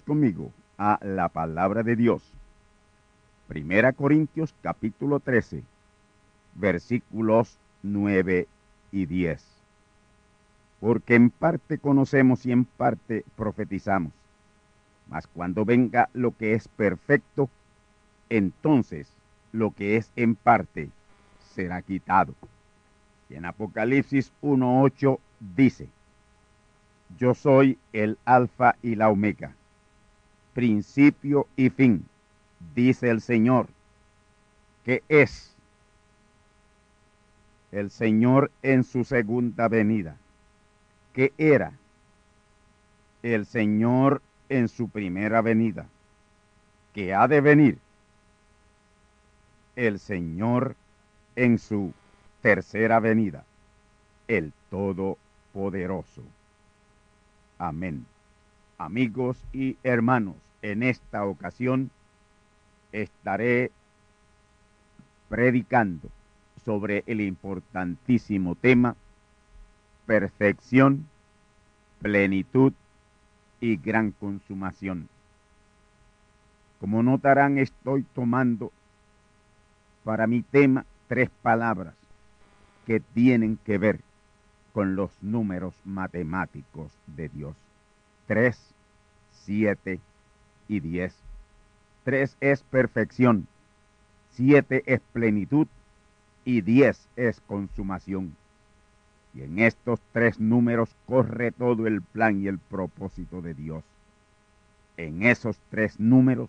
Conmigo a la palabra de Dios. Primera Corintios capítulo 13, versículos 9 y 10. Porque en parte conocemos y en parte profetizamos. Mas cuando venga lo que es perfecto, entonces lo que es en parte será quitado. Y en Apocalipsis 1.8 dice, yo soy el alfa y la omega, principio y fin, dice el Señor, que es el Señor en su segunda venida, que era el Señor en su primera venida, que ha de venir el Señor en su tercera venida, el Todopoderoso. Amén. Amigos y hermanos, en esta ocasión estaré predicando sobre el importantísimo tema perfección, plenitud y gran consumación. Como notarán, estoy tomando para mi tema tres palabras que tienen que ver con los números matemáticos de Dios. 3, 7 y 10. 3 es perfección, 7 es plenitud y 10 es consumación. Y en estos tres números corre todo el plan y el propósito de Dios. En esos tres números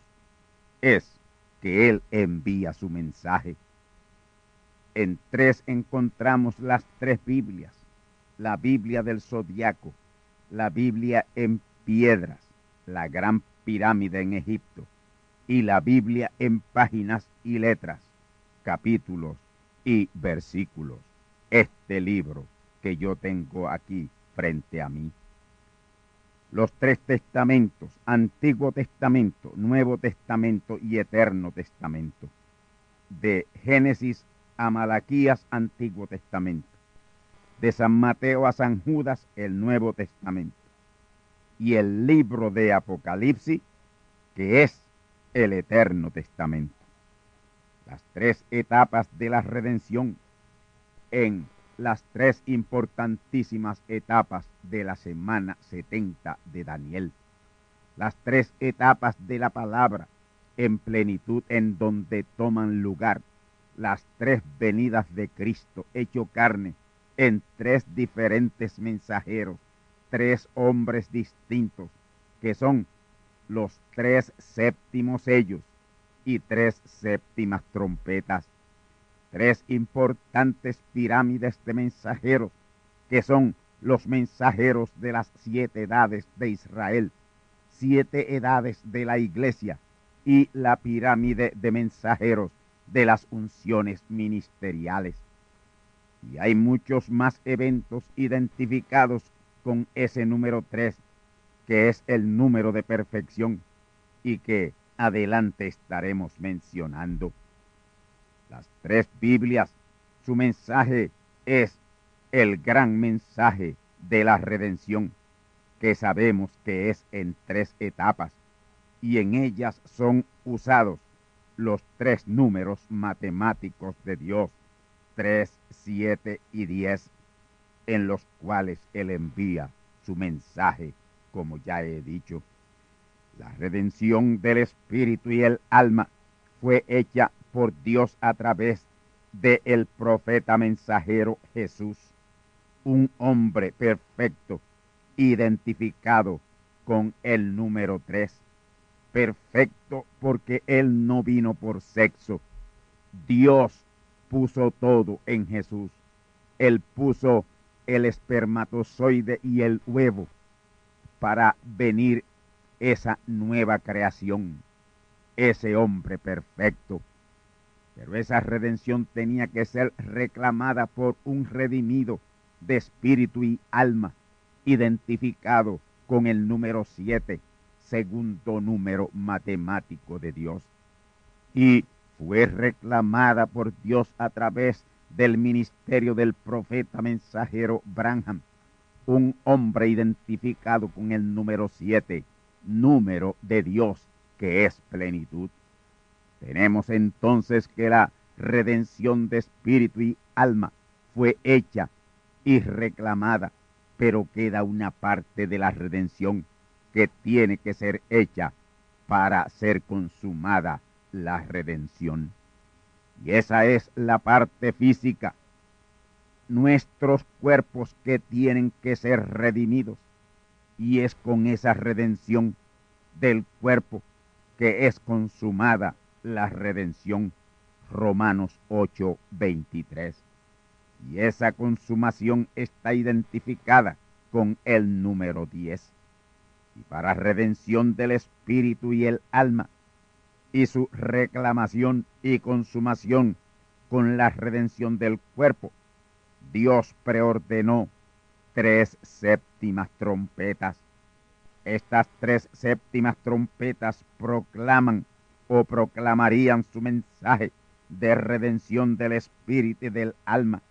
es que Él envía su mensaje. En tres encontramos las tres Biblias la Biblia del Zodiaco, la Biblia en piedras, la gran pirámide en Egipto, y la Biblia en páginas y letras, capítulos y versículos. Este libro que yo tengo aquí frente a mí. Los tres testamentos, Antiguo Testamento, Nuevo Testamento y Eterno Testamento. De Génesis a Malaquías, Antiguo Testamento de San Mateo a San Judas el Nuevo Testamento y el libro de Apocalipsis, que es el Eterno Testamento. Las tres etapas de la redención en las tres importantísimas etapas de la semana 70 de Daniel. Las tres etapas de la palabra en plenitud en donde toman lugar las tres venidas de Cristo hecho carne en tres diferentes mensajeros, tres hombres distintos, que son los tres séptimos sellos y tres séptimas trompetas. tres importantes pirámides de mensajeros, que son los mensajeros de las siete edades de Israel, siete edades de la iglesia y la pirámide de mensajeros de las unciones ministeriales. Y hay muchos más eventos identificados con ese número tres, que es el número de perfección y que adelante estaremos mencionando. Las tres Biblias, su mensaje es el gran mensaje de la redención, que sabemos que es en tres etapas, y en ellas son usados los tres números matemáticos de Dios, 3, 7 y 10, en los cuales Él envía su mensaje, como ya he dicho. La redención del espíritu y el alma fue hecha por Dios a través de el profeta mensajero Jesús, un hombre perfecto, identificado con el número 3. Perfecto porque él no vino por sexo. Dios puso todo en Jesús. Él puso el espermatozoide y el huevo para venir esa nueva creación, ese hombre perfecto. Pero esa redención tenía que ser reclamada por un redimido de espíritu y alma, identificado con el número siete, segundo número matemático de Dios. Y fue reclamada por Dios a través del ministerio del profeta mensajero Branham, un hombre identificado con el número siete, número de Dios, que es plenitud. Tenemos entonces que la redención de espíritu y alma fue hecha y reclamada, pero queda una parte de la redención que tiene que ser hecha para ser consumada la redención. Y esa es la parte física, nuestros cuerpos que tienen que ser redimidos y es con esa redención del cuerpo que es consumada la redención. Romanos 8, 23. Y esa consumación está identificada con el número 10. Y para redención del espíritu y el alma, y su reclamación y consumación con la redención del cuerpo, Dios preordenó tres séptimas trompetas. Estas tres séptimas trompetas proclaman o proclamarían su mensaje de redención del espíritu y del alma.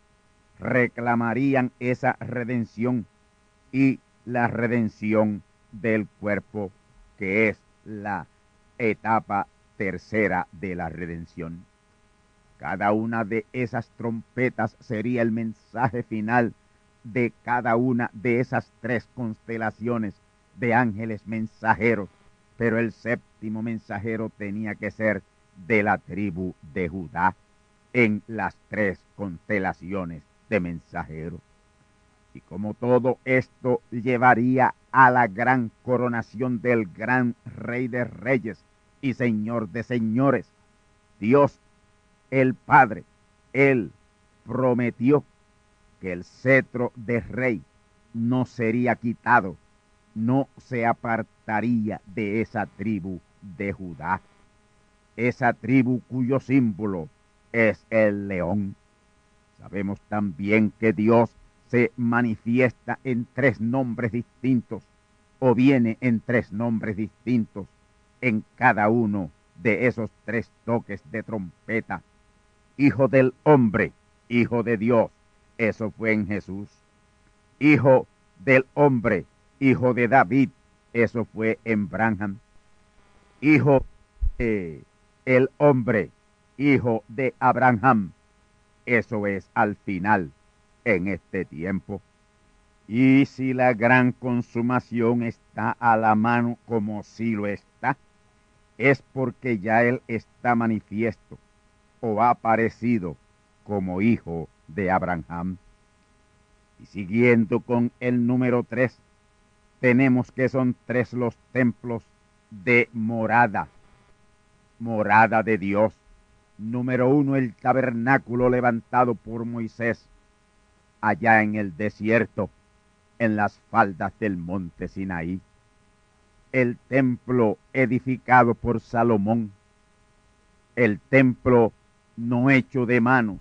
Reclamarían esa redención y la redención del cuerpo, que es la etapa tercera de la redención. Cada una de esas trompetas sería el mensaje final de cada una de esas tres constelaciones de ángeles mensajeros, pero el séptimo mensajero tenía que ser de la tribu de Judá en las tres constelaciones de mensajeros. Y como todo esto llevaría a la gran coronación del gran rey de reyes y señor de señores, Dios el Padre, Él prometió que el cetro de rey no sería quitado, no se apartaría de esa tribu de Judá, esa tribu cuyo símbolo es el león. Sabemos también que Dios se manifiesta en tres nombres distintos o viene en tres nombres distintos en cada uno de esos tres toques de trompeta. Hijo del hombre, hijo de Dios, eso fue en Jesús. Hijo del hombre, hijo de David. Eso fue en Branham. Hijo de el hombre, hijo de Abraham. Eso es al final, en este tiempo. Y si la gran consumación está a la mano como si lo está, es porque ya Él está manifiesto o ha aparecido como hijo de Abraham. Y siguiendo con el número tres, tenemos que son tres los templos de morada, morada de Dios, Número uno, el tabernáculo levantado por Moisés allá en el desierto, en las faldas del monte Sinaí. El templo edificado por Salomón. El templo no hecho de manos.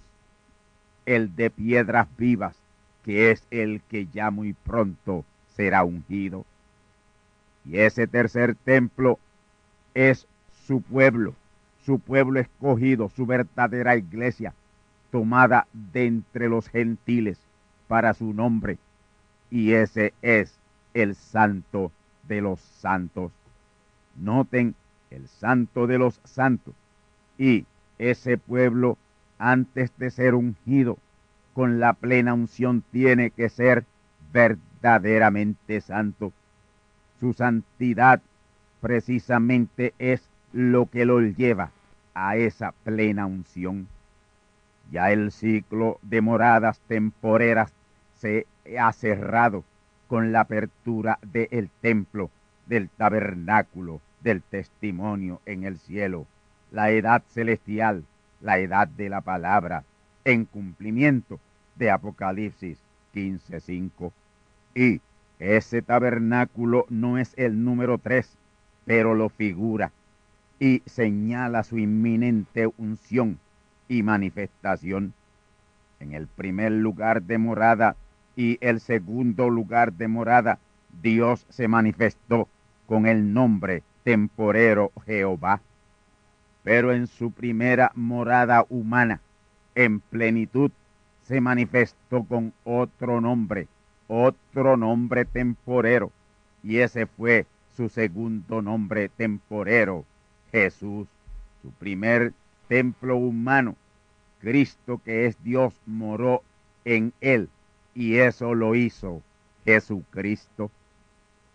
El de piedras vivas, que es el que ya muy pronto será ungido. Y ese tercer templo es su pueblo, su pueblo escogido, su verdadera iglesia, tomada de entre los gentiles para su nombre. Y ese es el santo de los santos. Noten el santo de los santos. Y ese pueblo, antes de ser ungido con la plena unción, tiene que ser verdaderamente santo. Su santidad precisamente es lo que lo lleva a esa plena unción. Ya el ciclo de moradas temporeras se ha cerrado con la apertura del templo, del tabernáculo, del testimonio en el cielo, la edad celestial, la edad de la palabra, en cumplimiento de Apocalipsis 15.5. Y ese tabernáculo no es el número tres, pero lo figura y señala su inminente unción y manifestación. En el primer lugar de morada y el segundo lugar de morada, Dios se manifestó con el nombre temporero Jehová. Pero en su primera morada humana, en plenitud, se manifestó con otro nombre, otro nombre temporero, y ese fue su segundo nombre temporero, Jesús, su primer templo humano. Cristo que es Dios moró en él y eso lo hizo Jesucristo.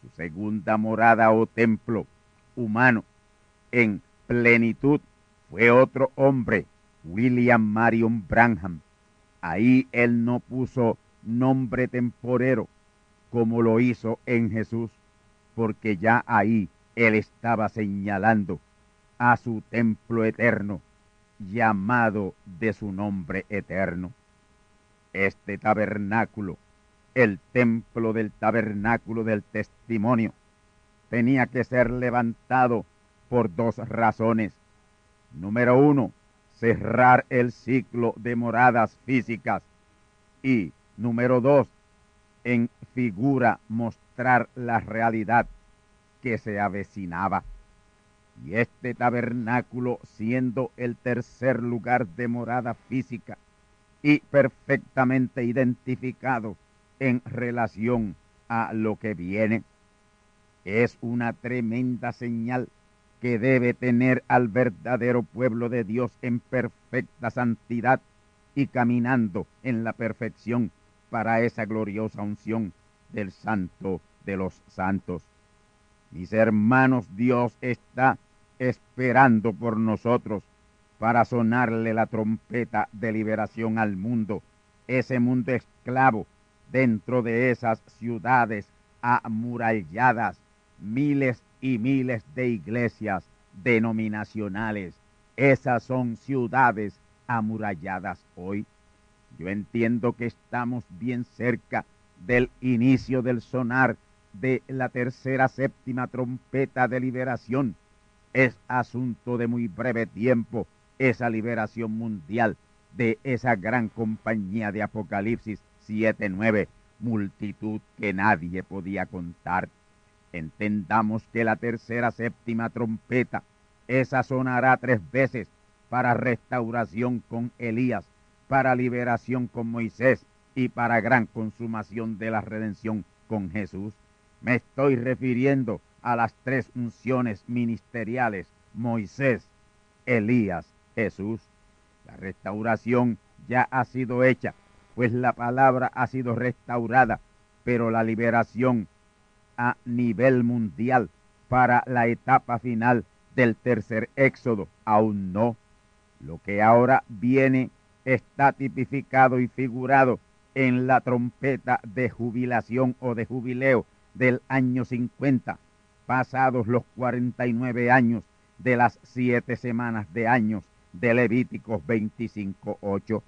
Su segunda morada o templo humano en plenitud fue otro hombre, William Marion Branham. Ahí él no puso nombre temporero como lo hizo en Jesús, porque ya ahí él estaba señalando a su templo eterno, llamado de su nombre eterno. Este tabernáculo, el templo del tabernáculo del testimonio, tenía que ser levantado por dos razones. Número uno, cerrar el ciclo de moradas físicas. Y número dos, en figura mostrar la realidad que se avecinaba. Y este tabernáculo siendo el tercer lugar de morada física y perfectamente identificado en relación a lo que viene, es una tremenda señal que debe tener al verdadero pueblo de Dios en perfecta santidad y caminando en la perfección para esa gloriosa unción del santo de los santos. Mis hermanos, Dios está esperando por nosotros para sonarle la trompeta de liberación al mundo, ese mundo esclavo dentro de esas ciudades amuralladas, miles y miles de iglesias denominacionales. Esas son ciudades amuralladas hoy. Yo entiendo que estamos bien cerca del inicio del sonar de la tercera séptima trompeta de liberación es asunto de muy breve tiempo esa liberación mundial de esa gran compañía de Apocalipsis 7-9, multitud que nadie podía contar. Entendamos que la tercera séptima trompeta, esa sonará tres veces para restauración con Elías, para liberación con Moisés y para gran consumación de la redención con Jesús. Me estoy refiriendo a las tres unciones ministeriales, Moisés, Elías, Jesús. La restauración ya ha sido hecha, pues la palabra ha sido restaurada, pero la liberación a nivel mundial para la etapa final del tercer éxodo aún no. Lo que ahora viene está tipificado y figurado en la trompeta de jubilación o de jubileo del año 50 pasados los 49 años de las siete semanas de años de Levíticos 25.8.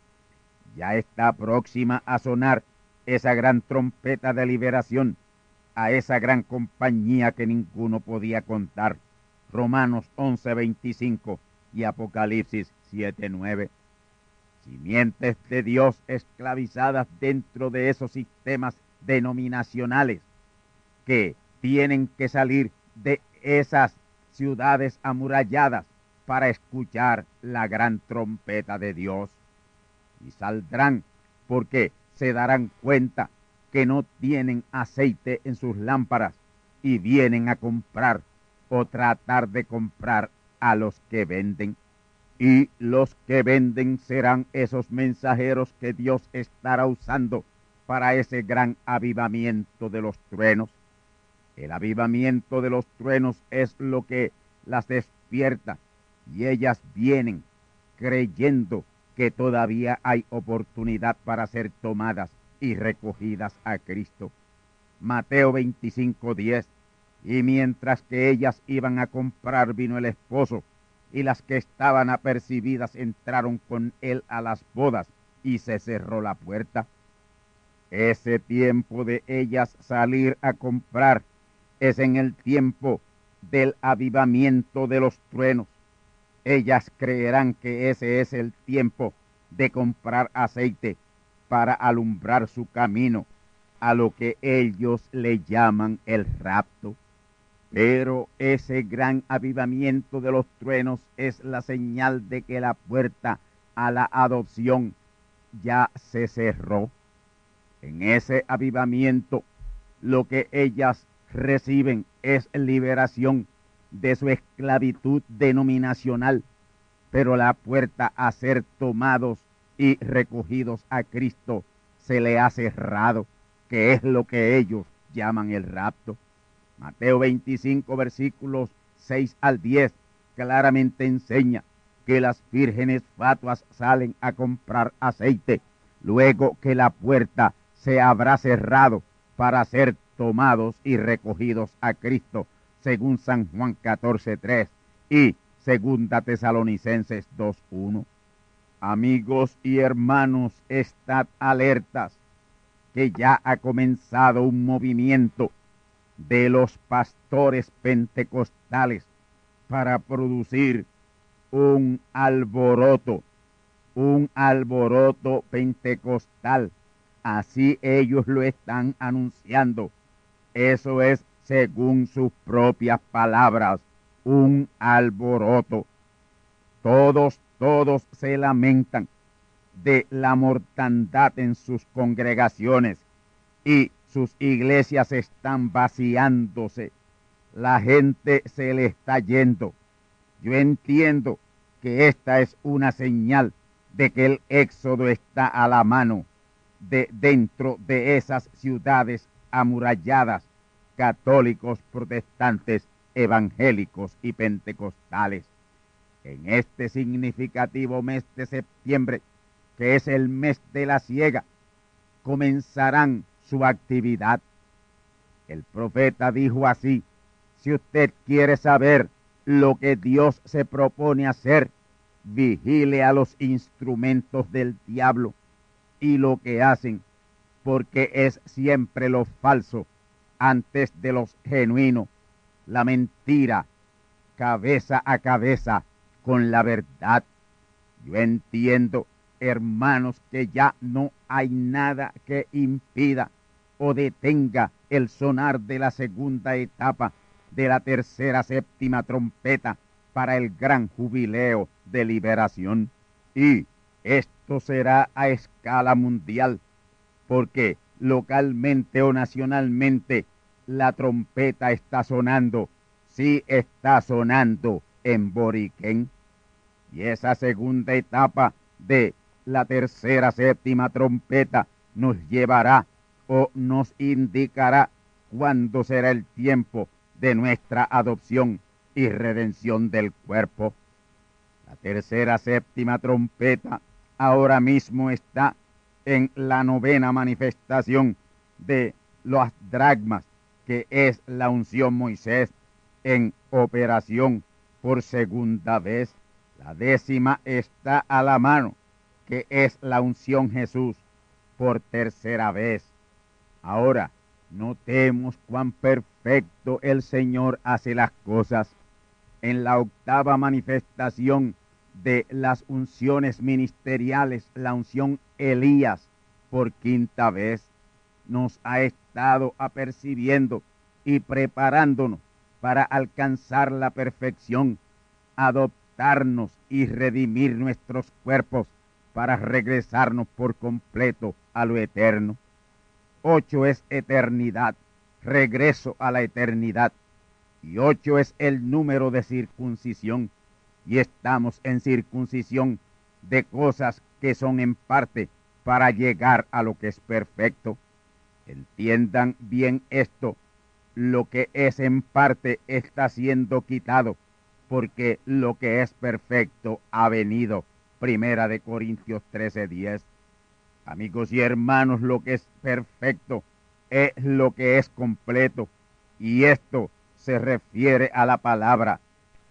Ya está próxima a sonar esa gran trompeta de liberación a esa gran compañía que ninguno podía contar. Romanos 11.25 y Apocalipsis 7.9. Simientes de Dios esclavizadas dentro de esos sistemas denominacionales que tienen que salir de esas ciudades amuralladas para escuchar la gran trompeta de Dios. Y saldrán porque se darán cuenta que no tienen aceite en sus lámparas y vienen a comprar o tratar de comprar a los que venden. Y los que venden serán esos mensajeros que Dios estará usando para ese gran avivamiento de los truenos. El avivamiento de los truenos es lo que las despierta y ellas vienen creyendo que todavía hay oportunidad para ser tomadas y recogidas a Cristo. Mateo 25:10. Y mientras que ellas iban a comprar vino el esposo, y las que estaban apercibidas entraron con él a las bodas, y se cerró la puerta. Ese tiempo de ellas salir a comprar es en el tiempo del avivamiento de los truenos. Ellas creerán que ese es el tiempo de comprar aceite para alumbrar su camino a lo que ellos le llaman el rapto. Pero ese gran avivamiento de los truenos es la señal de que la puerta a la adopción ya se cerró. En ese avivamiento, lo que ellas reciben es liberación de su esclavitud denominacional, pero la puerta a ser tomados y recogidos a Cristo se le ha cerrado, que es lo que ellos llaman el rapto. Mateo 25, versículos 6 al 10, claramente enseña que las vírgenes fatuas salen a comprar aceite, luego que la puerta se habrá cerrado para ser tomados y recogidos a Cristo, según San Juan 14.3 y segunda Tesalonicenses 2.1. Amigos y hermanos, estad alertas que ya ha comenzado un movimiento de los pastores pentecostales para producir un alboroto, un alboroto pentecostal. Así ellos lo están anunciando eso es, según sus propias palabras, un alboroto. Todos, todos se lamentan de la mortandad en sus congregaciones y sus iglesias están vaciándose. La gente se le está yendo. Yo entiendo que esta es una señal de que el éxodo está a la mano de dentro de esas ciudades amuralladas católicos, protestantes, evangélicos y pentecostales. En este significativo mes de septiembre, que es el mes de la ciega, comenzarán su actividad. El profeta dijo así, si usted quiere saber lo que Dios se propone hacer, vigile a los instrumentos del diablo y lo que hacen, porque es siempre lo falso antes de los genuinos, la mentira, cabeza a cabeza con la verdad. Yo entiendo, hermanos, que ya no hay nada que impida o detenga el sonar de la segunda etapa de la tercera séptima trompeta para el gran jubileo de liberación. Y esto será a escala mundial, porque localmente o nacionalmente, la trompeta está sonando, sí está sonando en Boriquén. Y esa segunda etapa de la tercera séptima trompeta nos llevará o nos indicará cuándo será el tiempo de nuestra adopción y redención del cuerpo. La tercera séptima trompeta ahora mismo está en la novena manifestación de los dragmas, que es la unción Moisés en operación por segunda vez. La décima está a la mano, que es la unción Jesús por tercera vez. Ahora, notemos cuán perfecto el Señor hace las cosas. En la octava manifestación de las unciones ministeriales, la unción Elías, por quinta vez, nos ha estado apercibiendo y preparándonos para alcanzar la perfección, adoptarnos y redimir nuestros cuerpos para regresarnos por completo a lo eterno. Ocho es eternidad, regreso a la eternidad. Y ocho es el número de circuncisión. Y estamos en circuncisión de cosas que son en parte para llegar a lo que es perfecto. Entiendan bien esto. Lo que es en parte está siendo quitado, porque lo que es perfecto ha venido. Primera de Corintios 13:10. Amigos y hermanos, lo que es perfecto es lo que es completo. Y esto se refiere a la palabra.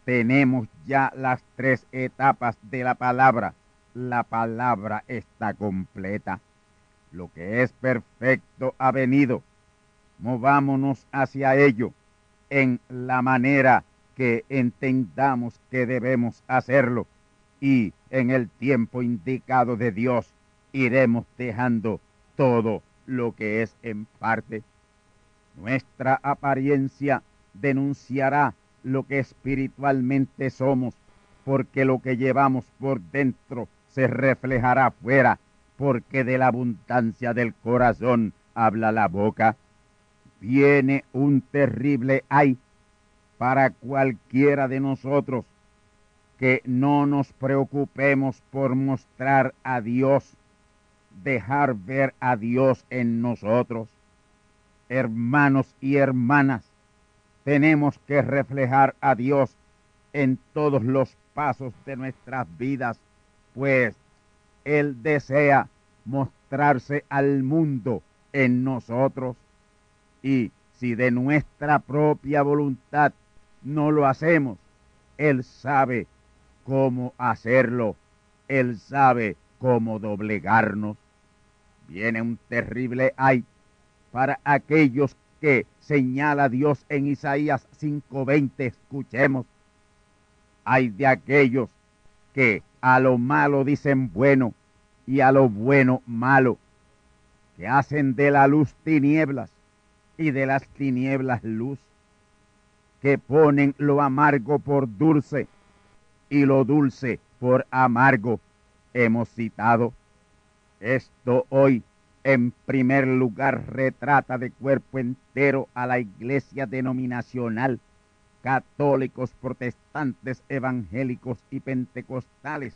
Tenemos ya las tres etapas de la palabra. La palabra está completa. Lo que es perfecto ha venido. Movámonos hacia ello en la manera que entendamos que debemos hacerlo y en el tiempo indicado de Dios iremos dejando todo lo que es en parte. Nuestra apariencia denunciará lo que espiritualmente somos, porque lo que llevamos por dentro se reflejará afuera, porque de la abundancia del corazón habla la boca. Viene un terrible ay para cualquiera de nosotros que no nos preocupemos por mostrar a Dios dejar ver a Dios en nosotros. Hermanos y hermanas, tenemos que reflejar a Dios en todos los pasos de nuestras vidas, pues Él desea mostrarse al mundo en nosotros. Y si de nuestra propia voluntad no lo hacemos, Él sabe cómo hacerlo. Él sabe cómo doblegarnos viene un terrible ay para aquellos que señala Dios en Isaías 5:20. Escuchemos. Hay de aquellos que a lo malo dicen bueno y a lo bueno malo, que hacen de la luz tinieblas y de las tinieblas luz, que ponen lo amargo por dulce y lo dulce por amargo. Hemos citado esto hoy, en primer lugar, retrata de cuerpo entero a la iglesia denominacional, católicos, protestantes, evangélicos y pentecostales,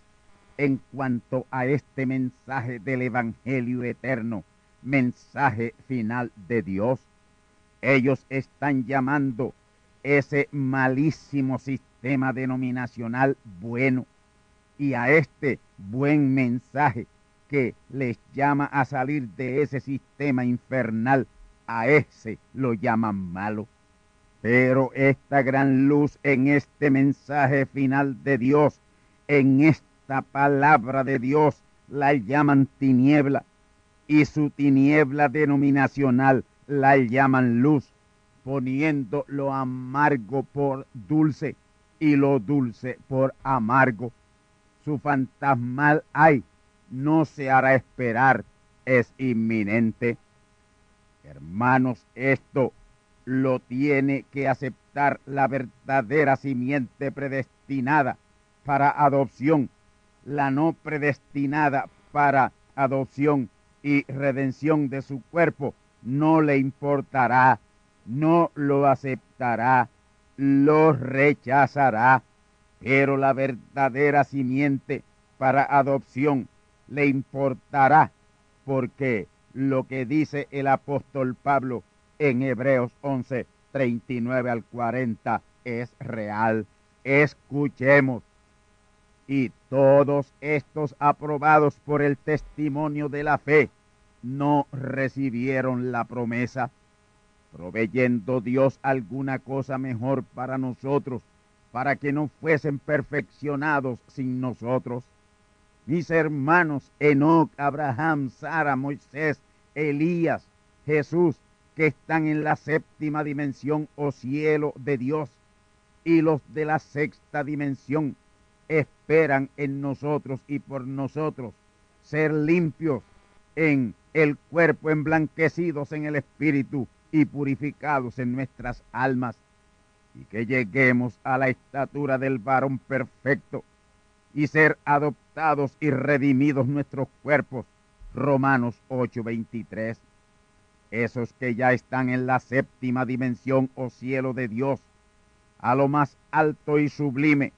en cuanto a este mensaje del Evangelio eterno, mensaje final de Dios. Ellos están llamando ese malísimo sistema denominacional bueno y a este buen mensaje que les llama a salir de ese sistema infernal, a ese lo llaman malo. Pero esta gran luz en este mensaje final de Dios, en esta palabra de Dios, la llaman tiniebla y su tiniebla denominacional la llaman luz, poniendo lo amargo por dulce y lo dulce por amargo. Su fantasmal hay no se hará esperar, es inminente. Hermanos, esto lo tiene que aceptar la verdadera simiente predestinada para adopción, la no predestinada para adopción y redención de su cuerpo, no le importará, no lo aceptará, lo rechazará, pero la verdadera simiente para adopción le importará, porque lo que dice el apóstol Pablo en Hebreos 11, 39 al 40 es real. Escuchemos. Y todos estos aprobados por el testimonio de la fe no recibieron la promesa, proveyendo Dios alguna cosa mejor para nosotros, para que no fuesen perfeccionados sin nosotros. Mis hermanos Enoch, Abraham, Sara, Moisés, Elías, Jesús, que están en la séptima dimensión o cielo de Dios, y los de la sexta dimensión esperan en nosotros y por nosotros ser limpios en el cuerpo, emblanquecidos en el espíritu y purificados en nuestras almas, y que lleguemos a la estatura del varón perfecto y ser adoptados y redimidos nuestros cuerpos. Romanos 8:23. Esos que ya están en la séptima dimensión o cielo de Dios, a lo más alto y sublime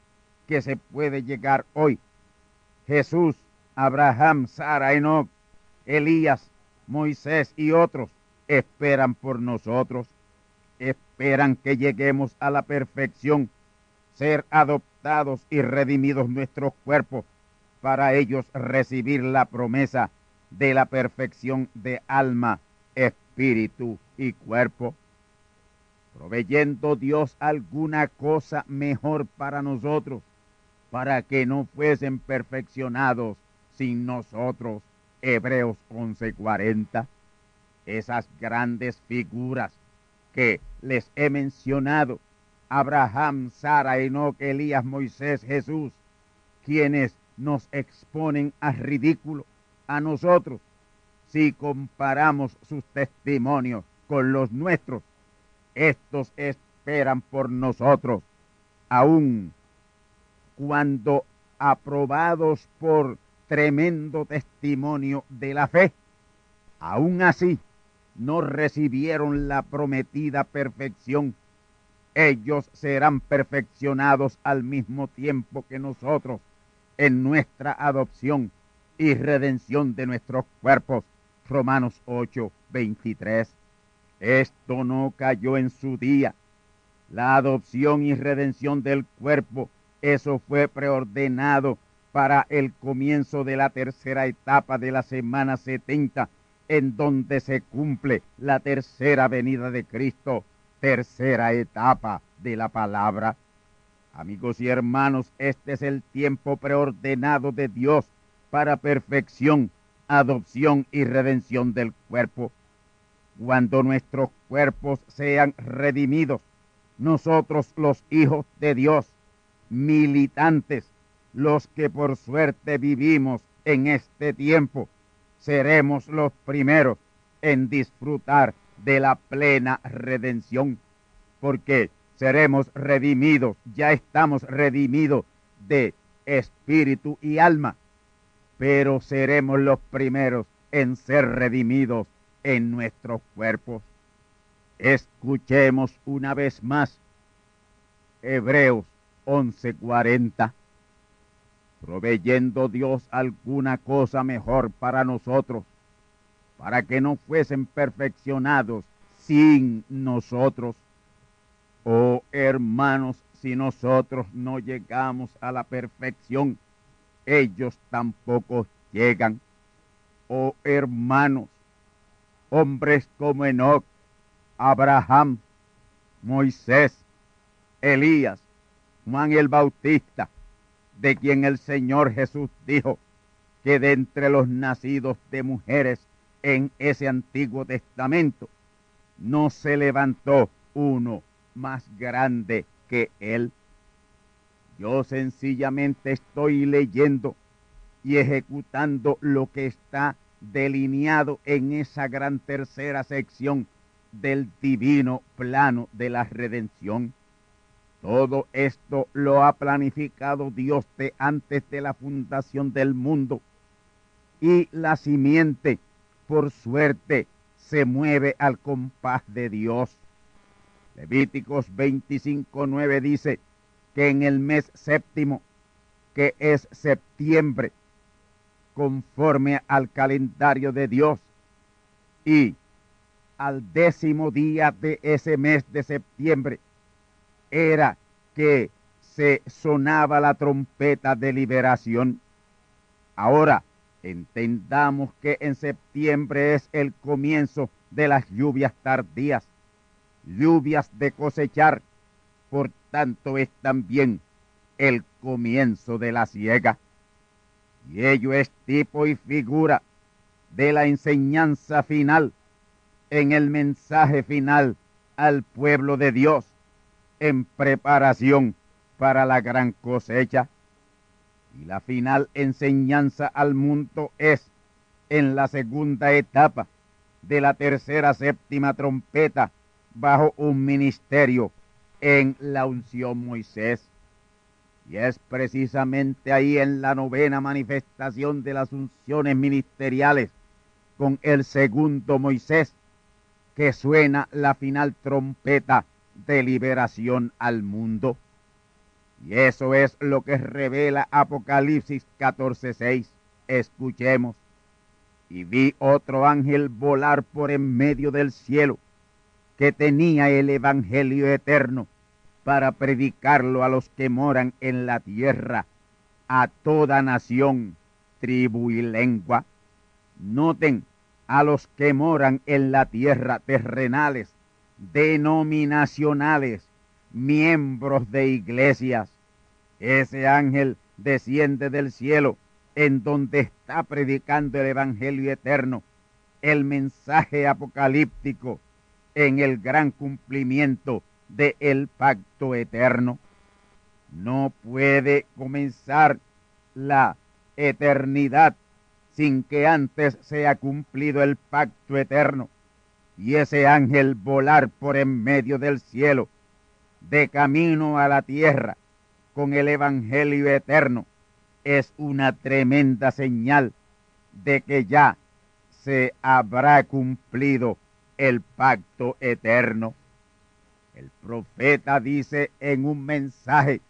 que se puede llegar hoy. Jesús, Abraham, Sara, Enoch, Elías, Moisés y otros esperan por nosotros, esperan que lleguemos a la perfección, ser adoptados y redimidos nuestros cuerpos, para ellos recibir la promesa de la perfección de alma, espíritu y cuerpo, proveyendo Dios alguna cosa mejor para nosotros, para que no fuesen perfeccionados sin nosotros. Hebreos 11:40 esas grandes figuras que les he mencionado, Abraham, Sara, Enoch, Elías, Moisés, Jesús, quienes nos exponen a ridículo a nosotros si comparamos sus testimonios con los nuestros. Estos esperan por nosotros, aun cuando aprobados por tremendo testimonio de la fe. Aún así, no recibieron la prometida perfección. Ellos serán perfeccionados al mismo tiempo que nosotros en nuestra adopción y redención de nuestros cuerpos. Romanos 8, 23. Esto no cayó en su día. La adopción y redención del cuerpo, eso fue preordenado para el comienzo de la tercera etapa de la semana 70 en donde se cumple la tercera venida de Cristo, tercera etapa de la palabra. Amigos y hermanos, este es el tiempo preordenado de Dios para perfección, adopción y redención del cuerpo. Cuando nuestros cuerpos sean redimidos, nosotros los hijos de Dios, militantes, los que por suerte vivimos en este tiempo, seremos los primeros en disfrutar de la plena redención, porque seremos redimidos, ya estamos redimidos de espíritu y alma, pero seremos los primeros en ser redimidos en nuestros cuerpos. Escuchemos una vez más Hebreos 11:40 proveyendo Dios alguna cosa mejor para nosotros, para que no fuesen perfeccionados sin nosotros. Oh hermanos, si nosotros no llegamos a la perfección, ellos tampoco llegan. Oh hermanos, hombres como Enoch, Abraham, Moisés, Elías, Juan el Bautista, de quien el Señor Jesús dijo que de entre los nacidos de mujeres en ese Antiguo Testamento no se levantó uno más grande que él. Yo sencillamente estoy leyendo y ejecutando lo que está delineado en esa gran tercera sección del divino plano de la redención. Todo esto lo ha planificado Dios de antes de la fundación del mundo. Y la simiente, por suerte, se mueve al compás de Dios. Levíticos 25.9 dice que en el mes séptimo, que es septiembre, conforme al calendario de Dios, y al décimo día de ese mes de septiembre, era que se sonaba la trompeta de liberación. Ahora, entendamos que en septiembre es el comienzo de las lluvias tardías, lluvias de cosechar, por tanto es también el comienzo de la ciega. Y ello es tipo y figura de la enseñanza final en el mensaje final al pueblo de Dios en preparación para la gran cosecha. Y la final enseñanza al mundo es en la segunda etapa de la tercera séptima trompeta bajo un ministerio en la unción Moisés. Y es precisamente ahí en la novena manifestación de las unciones ministeriales con el segundo Moisés que suena la final trompeta de liberación al mundo. Y eso es lo que revela Apocalipsis 14:6. Escuchemos. Y vi otro ángel volar por en medio del cielo, que tenía el Evangelio eterno para predicarlo a los que moran en la tierra, a toda nación, tribu y lengua. Noten a los que moran en la tierra terrenales, denominacionales, miembros de iglesias. Ese ángel desciende del cielo en donde está predicando el Evangelio eterno, el mensaje apocalíptico en el gran cumplimiento del el pacto eterno. No puede comenzar la eternidad sin que antes sea cumplido el pacto eterno y ese ángel volar por en medio del cielo, de camino a la tierra, con el Evangelio eterno, es una tremenda señal de que ya se habrá cumplido el pacto eterno. El profeta dice en un mensaje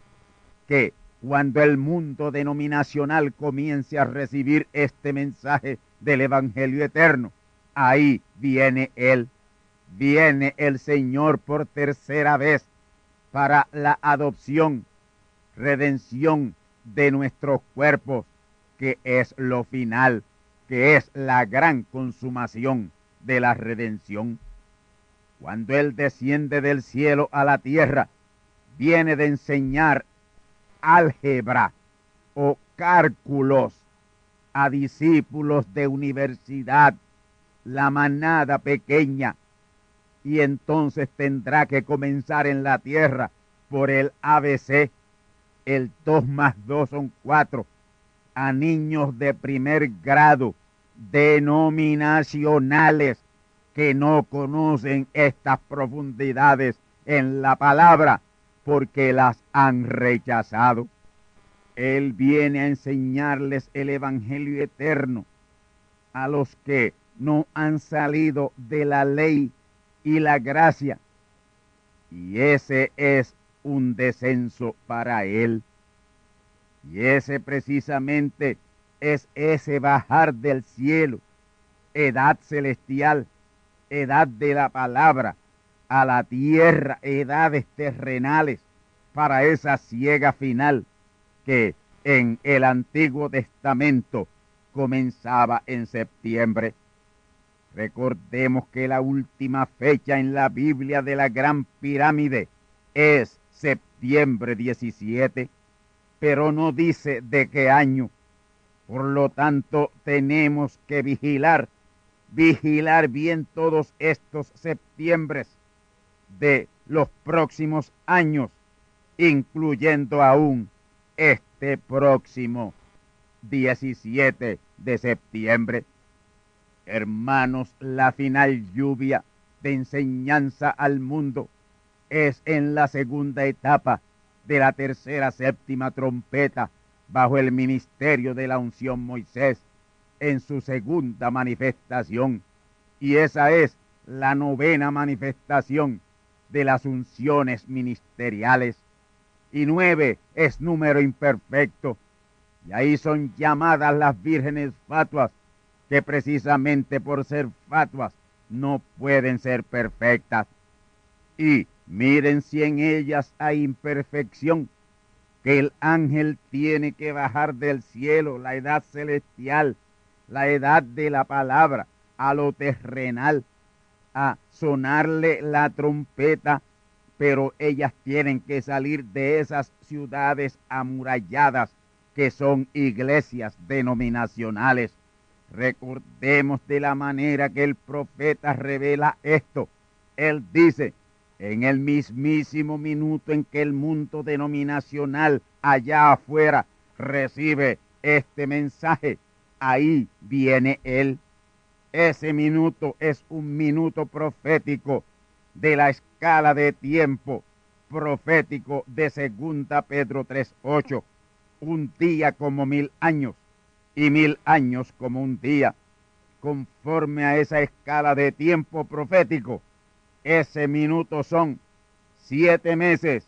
que cuando el mundo denominacional comience a recibir este mensaje del Evangelio eterno, ahí viene Él, viene el Señor por tercera vez para la adopción, redención de nuestros cuerpos, que es lo final, que es la gran consumación de la redención. Cuando Él desciende del cielo a la tierra, viene de enseñar álgebra o cálculos a discípulos de universidad, la manada pequeña, y entonces tendrá que comenzar en la tierra por el ABC, el 2 más 2 son 4, a niños de primer grado, denominacionales, que no conocen estas profundidades en la palabra, porque las han rechazado. Él viene a enseñarles el Evangelio eterno a los que no han salido de la ley y la gracia. Y ese es un descenso para él. Y ese precisamente es ese bajar del cielo, edad celestial, edad de la palabra, a la tierra, edades terrenales, para esa ciega final que en el Antiguo Testamento comenzaba en septiembre. Recordemos que la última fecha en la Biblia de la Gran Pirámide es septiembre 17, pero no dice de qué año. Por lo tanto, tenemos que vigilar, vigilar bien todos estos septiembres de los próximos años, incluyendo aún este próximo 17 de septiembre. Hermanos, la final lluvia de enseñanza al mundo es en la segunda etapa de la tercera séptima trompeta bajo el ministerio de la unción Moisés en su segunda manifestación. Y esa es la novena manifestación de las unciones ministeriales. Y nueve es número imperfecto. Y ahí son llamadas las vírgenes fatuas, que precisamente por ser fatuas no pueden ser perfectas. Y miren si en ellas hay imperfección, que el ángel tiene que bajar del cielo, la edad celestial, la edad de la palabra, a lo terrenal, a sonarle la trompeta pero ellas tienen que salir de esas ciudades amuralladas que son iglesias denominacionales. Recordemos de la manera que el profeta revela esto. Él dice, en el mismísimo minuto en que el mundo denominacional allá afuera recibe este mensaje, ahí viene Él. Ese minuto es un minuto profético de la escala de tiempo profético de segunda Pedro 3.8. Un día como mil años y mil años como un día. Conforme a esa escala de tiempo profético, ese minuto son siete meses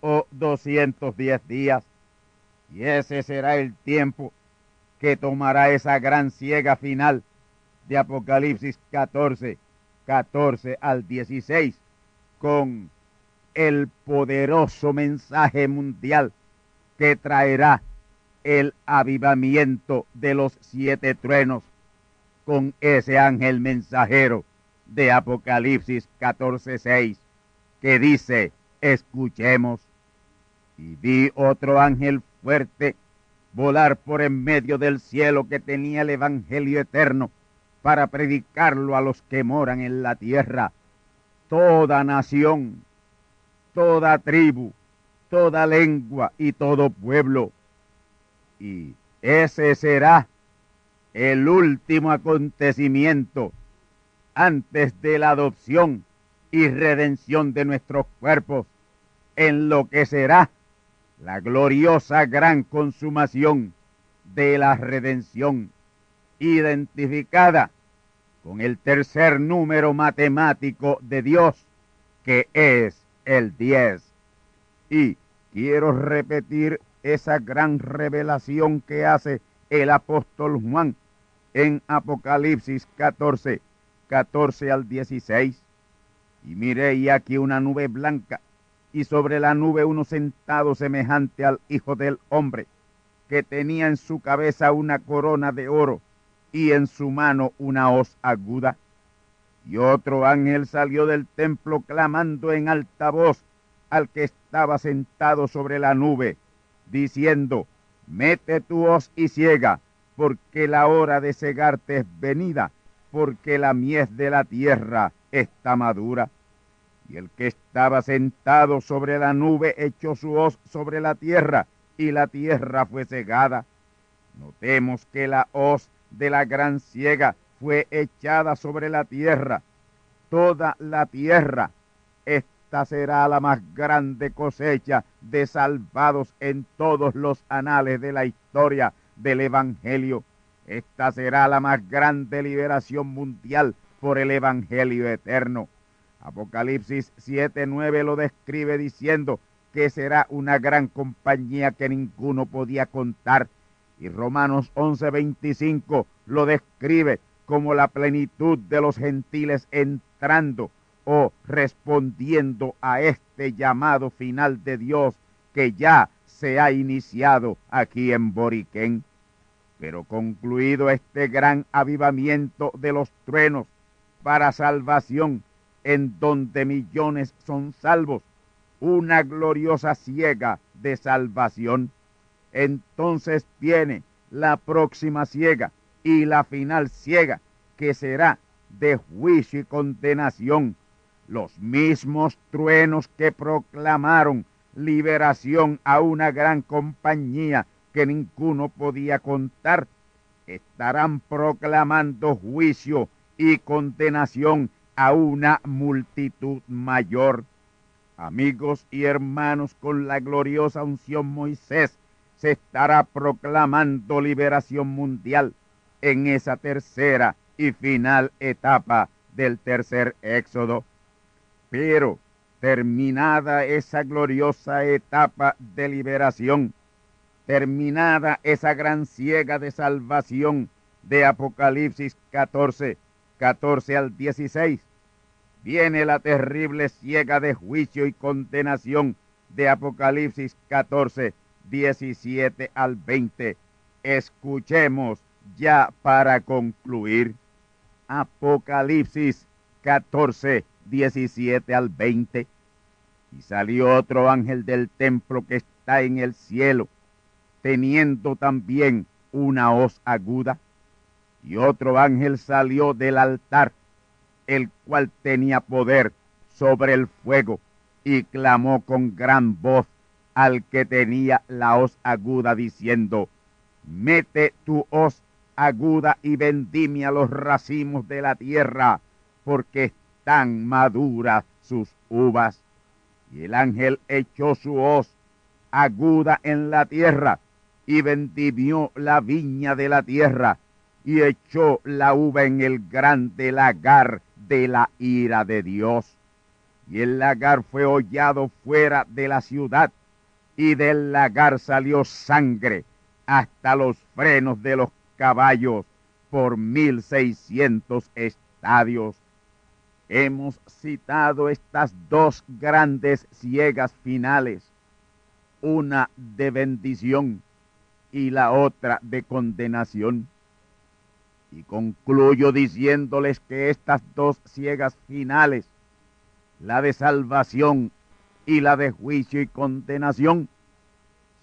o 210 días. Y ese será el tiempo que tomará esa gran ciega final de Apocalipsis 14, 14 al 16, con el poderoso mensaje mundial que traerá el avivamiento de los siete truenos con ese ángel mensajero de Apocalipsis 14, 6, que dice, escuchemos. Y vi otro ángel fuerte volar por en medio del cielo que tenía el Evangelio eterno para predicarlo a los que moran en la tierra. Toda nación, toda tribu, toda lengua y todo pueblo. Y ese será el último acontecimiento antes de la adopción y redención de nuestros cuerpos, en lo que será la gloriosa gran consumación de la redención, identificada con el tercer número matemático de Dios, que es el 10. Y quiero repetir esa gran revelación que hace el apóstol Juan en Apocalipsis 14, 14 al 16. Y miré y aquí una nube blanca y sobre la nube uno sentado semejante al Hijo del Hombre, que tenía en su cabeza una corona de oro y en su mano una hoz aguda. Y otro ángel salió del templo clamando en alta voz al que estaba sentado sobre la nube, diciendo, mete tu hoz y ciega, porque la hora de cegarte es venida, porque la mies de la tierra está madura. Y el que estaba sentado sobre la nube echó su hoz sobre la tierra, y la tierra fue cegada. Notemos que la hoz de la gran ciega fue echada sobre la tierra. Toda la tierra. Esta será la más grande cosecha de salvados en todos los anales de la historia del Evangelio. Esta será la más grande liberación mundial por el Evangelio eterno. Apocalipsis 7:9 lo describe diciendo que será una gran compañía que ninguno podía contar. Y Romanos 11:25 lo describe como la plenitud de los gentiles entrando o respondiendo a este llamado final de Dios que ya se ha iniciado aquí en Boriquén. Pero concluido este gran avivamiento de los truenos para salvación, en donde millones son salvos, una gloriosa ciega de salvación. Entonces viene la próxima ciega y la final ciega, que será de juicio y condenación. Los mismos truenos que proclamaron liberación a una gran compañía que ninguno podía contar, estarán proclamando juicio y condenación a una multitud mayor. Amigos y hermanos, con la gloriosa unción Moisés se estará proclamando liberación mundial en esa tercera y final etapa del tercer éxodo. Pero terminada esa gloriosa etapa de liberación, terminada esa gran ciega de salvación de Apocalipsis 14, 14 al 16, viene la terrible ciega de juicio y condenación de Apocalipsis 14, 17 al 20. Escuchemos ya para concluir. Apocalipsis 14, 17 al 20. Y salió otro ángel del templo que está en el cielo, teniendo también una hoz aguda. Y otro ángel salió del altar, el cual tenía poder sobre el fuego, y clamó con gran voz al que tenía la hoz aguda, diciendo, Mete tu hoz aguda y vendimia los racimos de la tierra, porque están maduras sus uvas. Y el ángel echó su hoz aguda en la tierra, y vendimió la viña de la tierra, y echó la uva en el grande lagar de la ira de Dios. Y el lagar fue hollado fuera de la ciudad, y del lagar salió sangre hasta los frenos de los caballos por mil seiscientos estadios. Hemos citado estas dos grandes ciegas finales, una de bendición y la otra de condenación. Y concluyo diciéndoles que estas dos ciegas finales, la de salvación y la de juicio y condenación,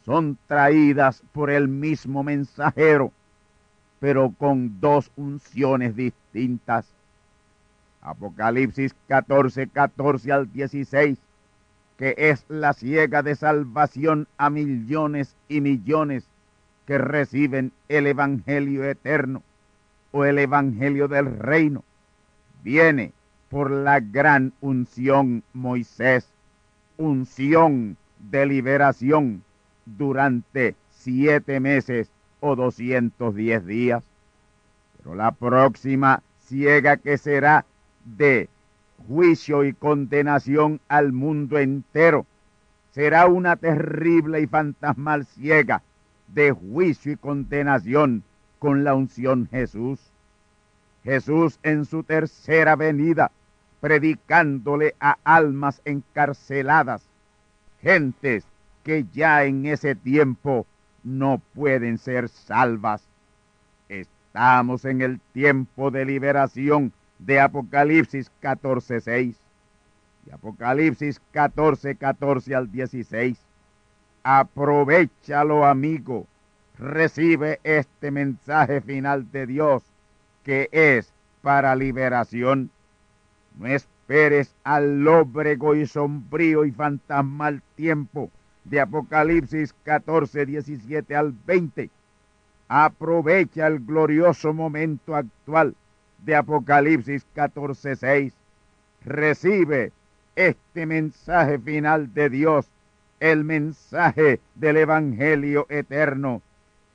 son traídas por el mismo mensajero, pero con dos unciones distintas. Apocalipsis 14, 14 al 16, que es la ciega de salvación a millones y millones que reciben el Evangelio eterno o el Evangelio del reino, viene por la gran unción Moisés, unción de liberación durante siete meses o 210 días. Pero la próxima ciega que será de juicio y condenación al mundo entero será una terrible y fantasmal ciega de juicio y condenación con la unción Jesús. Jesús en su tercera venida, predicándole a almas encarceladas, gentes que ya en ese tiempo no pueden ser salvas. Estamos en el tiempo de liberación de Apocalipsis 14.6 y Apocalipsis 14, 14 al 16. Aprovechalo, amigo. Recibe este mensaje final de Dios que es para liberación. No esperes al lóbrego y sombrío y fantasmal tiempo de Apocalipsis 14, 17 al 20. Aprovecha el glorioso momento actual de Apocalipsis 14, 6. Recibe este mensaje final de Dios, el mensaje del Evangelio eterno,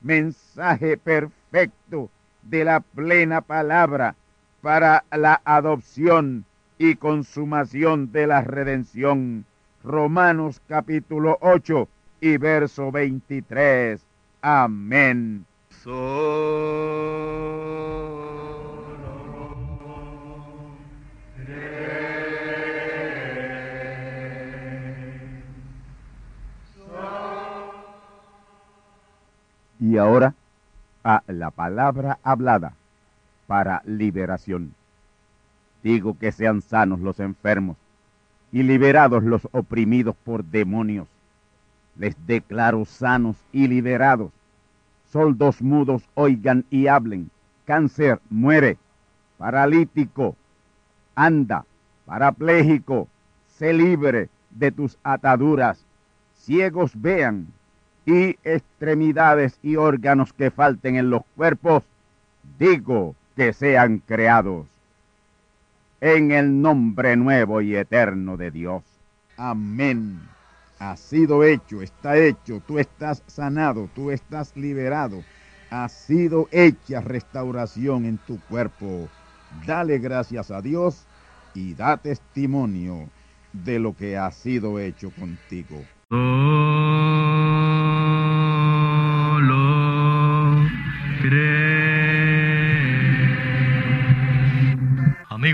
mensaje perfecto de la plena palabra para la adopción y consumación de la redención. Romanos capítulo 8 y verso 23. Amén. Y ahora a la palabra hablada para liberación. Digo que sean sanos los enfermos y liberados los oprimidos por demonios. Les declaro sanos y liberados. Soldos mudos oigan y hablen. Cáncer muere. Paralítico anda. Parapléjico se libre de tus ataduras. Ciegos vean y extremidades y órganos que falten en los cuerpos, digo que sean creados en el nombre nuevo y eterno de Dios. Amén. Ha sido hecho, está hecho, tú estás sanado, tú estás liberado. Ha sido hecha restauración en tu cuerpo. Dale gracias a Dios y da testimonio de lo que ha sido hecho contigo.